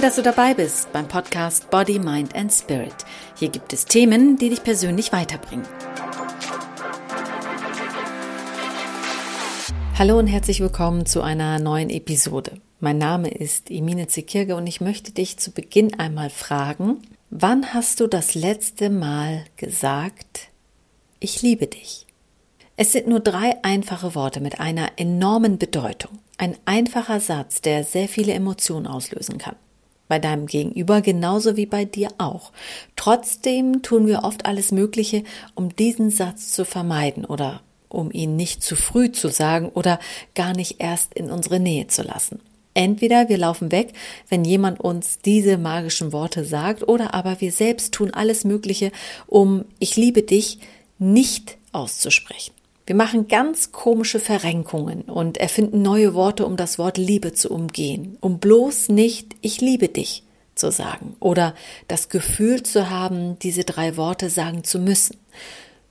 Toll, dass du dabei bist beim Podcast Body, Mind and Spirit. Hier gibt es Themen, die dich persönlich weiterbringen. Hallo und herzlich willkommen zu einer neuen Episode. Mein Name ist Emine Zekirge und ich möchte dich zu Beginn einmal fragen, wann hast du das letzte Mal gesagt, ich liebe dich? Es sind nur drei einfache Worte mit einer enormen Bedeutung. Ein einfacher Satz, der sehr viele Emotionen auslösen kann. Bei deinem Gegenüber genauso wie bei dir auch. Trotzdem tun wir oft alles Mögliche, um diesen Satz zu vermeiden oder um ihn nicht zu früh zu sagen oder gar nicht erst in unsere Nähe zu lassen. Entweder wir laufen weg, wenn jemand uns diese magischen Worte sagt, oder aber wir selbst tun alles Mögliche, um ich liebe dich nicht auszusprechen. Wir machen ganz komische Verrenkungen und erfinden neue Worte, um das Wort Liebe zu umgehen, um bloß nicht ich liebe dich zu sagen oder das Gefühl zu haben, diese drei Worte sagen zu müssen.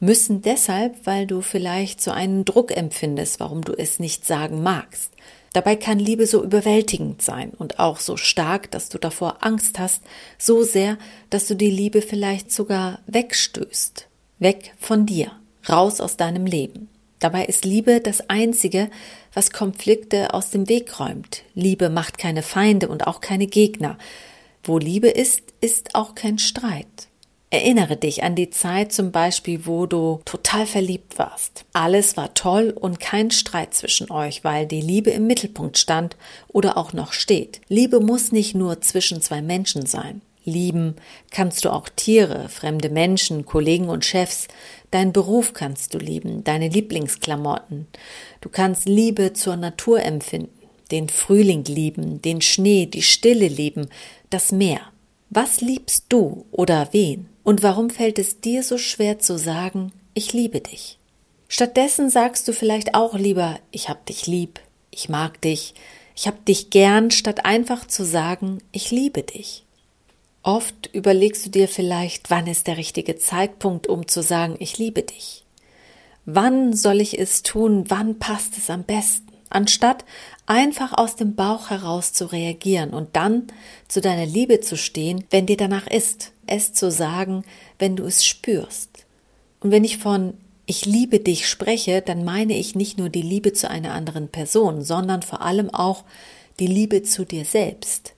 Müssen deshalb, weil du vielleicht so einen Druck empfindest, warum du es nicht sagen magst. Dabei kann Liebe so überwältigend sein und auch so stark, dass du davor Angst hast, so sehr, dass du die Liebe vielleicht sogar wegstößt, weg von dir raus aus deinem Leben. Dabei ist Liebe das Einzige, was Konflikte aus dem Weg räumt. Liebe macht keine Feinde und auch keine Gegner. Wo Liebe ist, ist auch kein Streit. Erinnere dich an die Zeit zum Beispiel, wo du total verliebt warst. Alles war toll und kein Streit zwischen euch, weil die Liebe im Mittelpunkt stand oder auch noch steht. Liebe muss nicht nur zwischen zwei Menschen sein. Lieben kannst du auch Tiere, fremde Menschen, Kollegen und Chefs. Deinen Beruf kannst du lieben, deine Lieblingsklamotten. Du kannst Liebe zur Natur empfinden, den Frühling lieben, den Schnee, die Stille lieben, das Meer. Was liebst du oder wen? Und warum fällt es dir so schwer zu sagen, ich liebe dich? Stattdessen sagst du vielleicht auch lieber, ich hab dich lieb, ich mag dich, ich hab dich gern, statt einfach zu sagen, ich liebe dich. Oft überlegst du dir vielleicht, wann ist der richtige Zeitpunkt, um zu sagen, ich liebe dich. Wann soll ich es tun? Wann passt es am besten? Anstatt einfach aus dem Bauch heraus zu reagieren und dann zu deiner Liebe zu stehen, wenn dir danach ist, es zu sagen, wenn du es spürst. Und wenn ich von ich liebe dich spreche, dann meine ich nicht nur die Liebe zu einer anderen Person, sondern vor allem auch die Liebe zu dir selbst.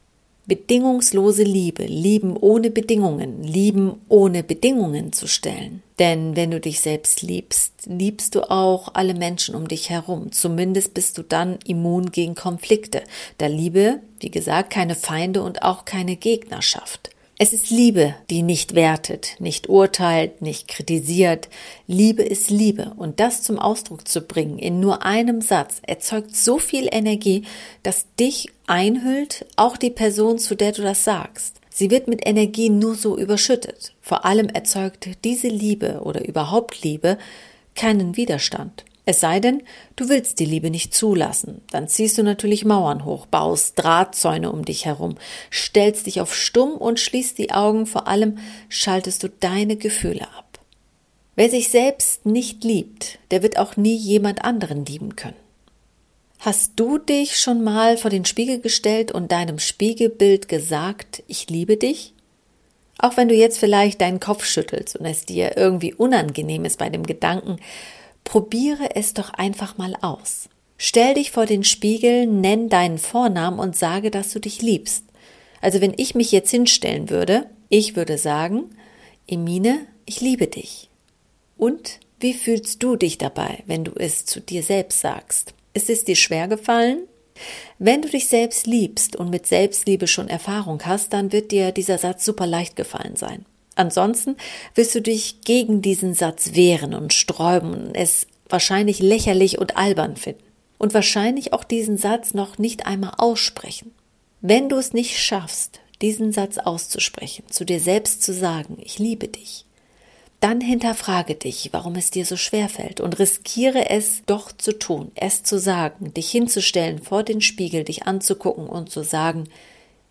Bedingungslose Liebe, lieben ohne Bedingungen, lieben ohne Bedingungen zu stellen. Denn wenn du dich selbst liebst, liebst du auch alle Menschen um dich herum. Zumindest bist du dann immun gegen Konflikte, da Liebe, wie gesagt, keine Feinde und auch keine Gegner schafft. Es ist Liebe, die nicht wertet, nicht urteilt, nicht kritisiert. Liebe ist Liebe. Und das zum Ausdruck zu bringen in nur einem Satz erzeugt so viel Energie, dass dich einhüllt, auch die Person, zu der du das sagst. Sie wird mit Energie nur so überschüttet. Vor allem erzeugt diese Liebe oder überhaupt Liebe keinen Widerstand. Es sei denn, du willst die Liebe nicht zulassen. Dann ziehst du natürlich Mauern hoch, baust Drahtzäune um dich herum, stellst dich auf stumm und schließt die Augen, vor allem schaltest du deine Gefühle ab. Wer sich selbst nicht liebt, der wird auch nie jemand anderen lieben können. Hast du dich schon mal vor den Spiegel gestellt und deinem Spiegelbild gesagt, ich liebe dich? Auch wenn du jetzt vielleicht deinen Kopf schüttelst und es dir irgendwie unangenehm ist bei dem Gedanken, Probiere es doch einfach mal aus. Stell dich vor den Spiegel, nenn deinen Vornamen und sage, dass du dich liebst. Also wenn ich mich jetzt hinstellen würde, ich würde sagen, Emine, ich liebe dich. Und wie fühlst du dich dabei, wenn du es zu dir selbst sagst? Ist es dir schwer gefallen? Wenn du dich selbst liebst und mit Selbstliebe schon Erfahrung hast, dann wird dir dieser Satz super leicht gefallen sein. Ansonsten wirst du dich gegen diesen Satz wehren und sträuben und es wahrscheinlich lächerlich und albern finden. Und wahrscheinlich auch diesen Satz noch nicht einmal aussprechen. Wenn du es nicht schaffst, diesen Satz auszusprechen, zu dir selbst zu sagen, ich liebe dich, dann hinterfrage dich, warum es dir so schwer fällt und riskiere es doch zu tun, es zu sagen, dich hinzustellen vor den Spiegel, dich anzugucken und zu sagen,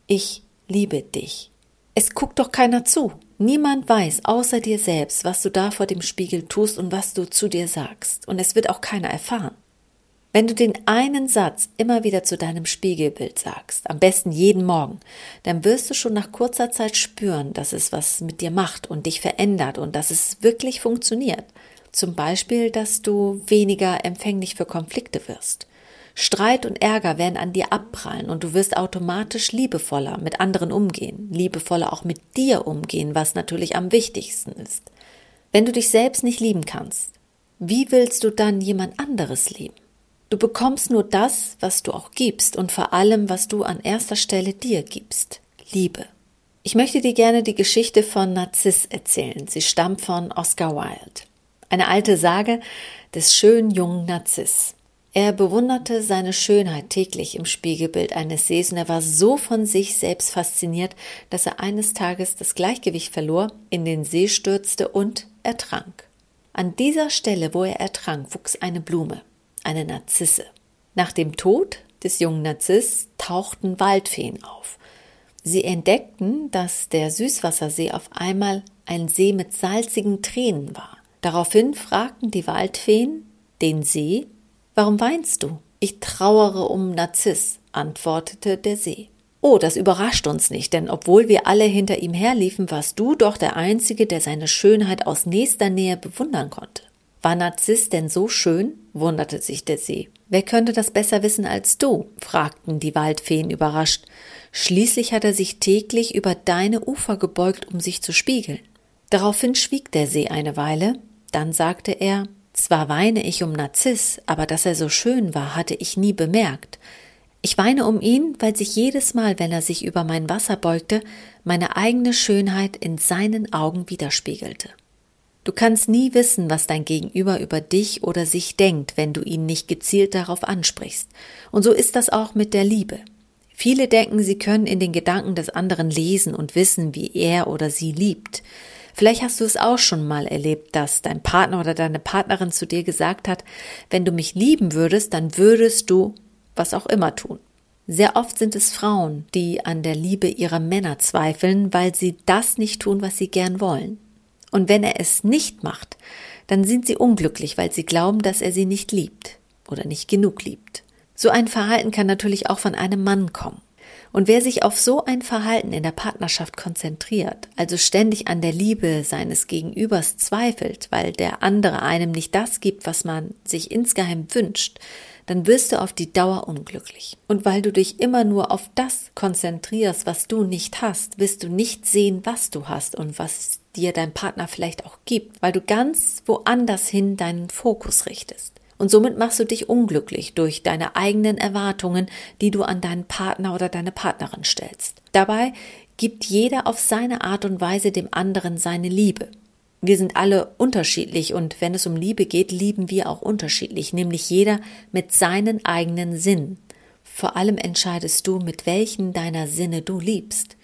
ich liebe dich. Es guckt doch keiner zu. Niemand weiß außer dir selbst, was du da vor dem Spiegel tust und was du zu dir sagst. Und es wird auch keiner erfahren. Wenn du den einen Satz immer wieder zu deinem Spiegelbild sagst, am besten jeden Morgen, dann wirst du schon nach kurzer Zeit spüren, dass es was mit dir macht und dich verändert und dass es wirklich funktioniert. Zum Beispiel, dass du weniger empfänglich für Konflikte wirst. Streit und Ärger werden an dir abprallen und du wirst automatisch liebevoller mit anderen umgehen, liebevoller auch mit dir umgehen, was natürlich am wichtigsten ist. Wenn du dich selbst nicht lieben kannst, wie willst du dann jemand anderes lieben? Du bekommst nur das, was du auch gibst und vor allem, was du an erster Stelle dir gibst. Liebe. Ich möchte dir gerne die Geschichte von Narziss erzählen. Sie stammt von Oscar Wilde. Eine alte Sage des schönen jungen Narziss. Er bewunderte seine Schönheit täglich im Spiegelbild eines Sees und er war so von sich selbst fasziniert, dass er eines Tages das Gleichgewicht verlor, in den See stürzte und ertrank. An dieser Stelle, wo er ertrank, wuchs eine Blume eine Narzisse. Nach dem Tod des jungen Narziss tauchten Waldfeen auf. Sie entdeckten, dass der Süßwassersee auf einmal ein See mit salzigen Tränen war. Daraufhin fragten die Waldfeen den See, Warum weinst du? Ich trauere um Narziss, antwortete der See. Oh, das überrascht uns nicht, denn obwohl wir alle hinter ihm herliefen, warst du doch der Einzige, der seine Schönheit aus nächster Nähe bewundern konnte. War Narziss denn so schön? wunderte sich der See. Wer könnte das besser wissen als du? fragten die Waldfeen überrascht. Schließlich hat er sich täglich über deine Ufer gebeugt, um sich zu spiegeln. Daraufhin schwieg der See eine Weile, dann sagte er Zwar weine ich um Narziss, aber dass er so schön war, hatte ich nie bemerkt. Ich weine um ihn, weil sich jedes Mal, wenn er sich über mein Wasser beugte, meine eigene Schönheit in seinen Augen widerspiegelte. Du kannst nie wissen, was dein Gegenüber über dich oder sich denkt, wenn du ihn nicht gezielt darauf ansprichst. Und so ist das auch mit der Liebe. Viele denken, sie können in den Gedanken des anderen lesen und wissen, wie er oder sie liebt. Vielleicht hast du es auch schon mal erlebt, dass dein Partner oder deine Partnerin zu dir gesagt hat, wenn du mich lieben würdest, dann würdest du was auch immer tun. Sehr oft sind es Frauen, die an der Liebe ihrer Männer zweifeln, weil sie das nicht tun, was sie gern wollen. Und wenn er es nicht macht, dann sind sie unglücklich, weil sie glauben, dass er sie nicht liebt oder nicht genug liebt. So ein Verhalten kann natürlich auch von einem Mann kommen. Und wer sich auf so ein Verhalten in der Partnerschaft konzentriert, also ständig an der Liebe seines Gegenübers zweifelt, weil der andere einem nicht das gibt, was man sich insgeheim wünscht, dann wirst du auf die Dauer unglücklich. Und weil du dich immer nur auf das konzentrierst, was du nicht hast, wirst du nicht sehen, was du hast und was dir dein Partner vielleicht auch gibt, weil du ganz woanders hin deinen Fokus richtest. Und somit machst du dich unglücklich durch deine eigenen Erwartungen, die du an deinen Partner oder deine Partnerin stellst. Dabei gibt jeder auf seine Art und Weise dem anderen seine Liebe. Wir sind alle unterschiedlich und wenn es um Liebe geht, lieben wir auch unterschiedlich, nämlich jeder mit seinen eigenen Sinnen. Vor allem entscheidest du, mit welchen deiner Sinne du liebst.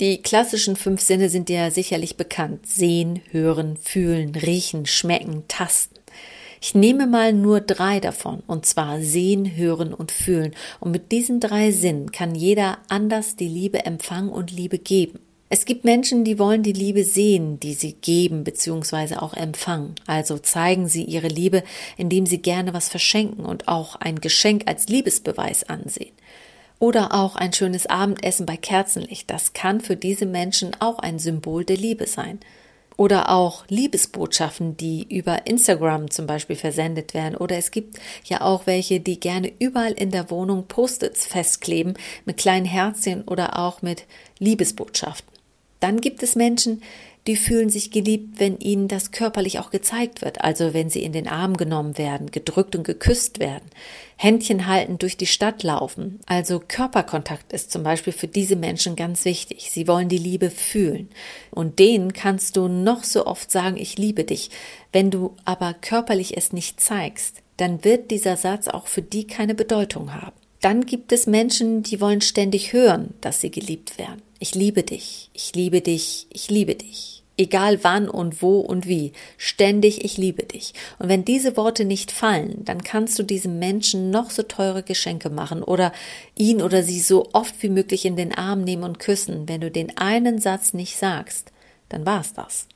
Die klassischen fünf Sinne sind dir sicherlich bekannt. Sehen, hören, fühlen, riechen, schmecken, tasten. Ich nehme mal nur drei davon, und zwar sehen, hören und fühlen. Und mit diesen drei Sinnen kann jeder anders die Liebe empfangen und Liebe geben. Es gibt Menschen, die wollen die Liebe sehen, die sie geben bzw. auch empfangen. Also zeigen sie ihre Liebe, indem sie gerne was verschenken und auch ein Geschenk als Liebesbeweis ansehen. Oder auch ein schönes Abendessen bei Kerzenlicht. Das kann für diese Menschen auch ein Symbol der Liebe sein. Oder auch Liebesbotschaften, die über Instagram zum Beispiel versendet werden. Oder es gibt ja auch welche, die gerne überall in der Wohnung Post-its festkleben mit kleinen Herzchen oder auch mit Liebesbotschaften. Dann gibt es Menschen, die fühlen sich geliebt, wenn ihnen das körperlich auch gezeigt wird, also wenn sie in den Arm genommen werden, gedrückt und geküsst werden, Händchen halten durch die Stadt laufen. Also Körperkontakt ist zum Beispiel für diese Menschen ganz wichtig. Sie wollen die Liebe fühlen. Und denen kannst du noch so oft sagen, ich liebe dich. Wenn du aber körperlich es nicht zeigst, dann wird dieser Satz auch für die keine Bedeutung haben. Dann gibt es Menschen, die wollen ständig hören, dass sie geliebt werden. Ich liebe dich, ich liebe dich, ich liebe dich. Egal wann und wo und wie, ständig ich liebe dich. Und wenn diese Worte nicht fallen, dann kannst du diesem Menschen noch so teure Geschenke machen oder ihn oder sie so oft wie möglich in den Arm nehmen und küssen. Wenn du den einen Satz nicht sagst, dann war's das.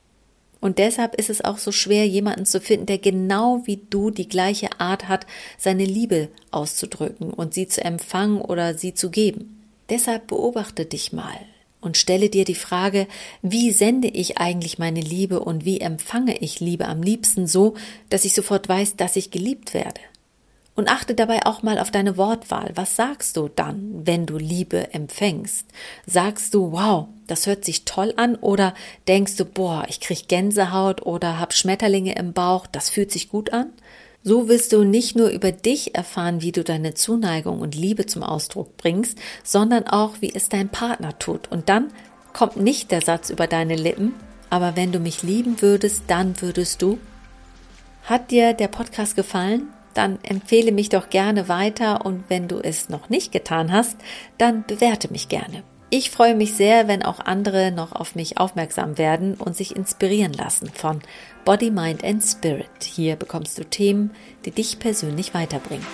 Und deshalb ist es auch so schwer, jemanden zu finden, der genau wie du die gleiche Art hat, seine Liebe auszudrücken und sie zu empfangen oder sie zu geben. Deshalb beobachte dich mal und stelle dir die Frage, wie sende ich eigentlich meine Liebe und wie empfange ich Liebe am liebsten so, dass ich sofort weiß, dass ich geliebt werde. Und achte dabei auch mal auf deine Wortwahl. Was sagst du dann, wenn du Liebe empfängst? Sagst du, wow, das hört sich toll an oder denkst du, boah, ich krieg Gänsehaut oder hab Schmetterlinge im Bauch, das fühlt sich gut an? So wirst du nicht nur über dich erfahren, wie du deine Zuneigung und Liebe zum Ausdruck bringst, sondern auch, wie es dein Partner tut. Und dann kommt nicht der Satz über deine Lippen, aber wenn du mich lieben würdest, dann würdest du. Hat dir der Podcast gefallen? dann empfehle mich doch gerne weiter und wenn du es noch nicht getan hast, dann bewerte mich gerne. Ich freue mich sehr, wenn auch andere noch auf mich aufmerksam werden und sich inspirieren lassen von Body, Mind and Spirit. Hier bekommst du Themen, die dich persönlich weiterbringen.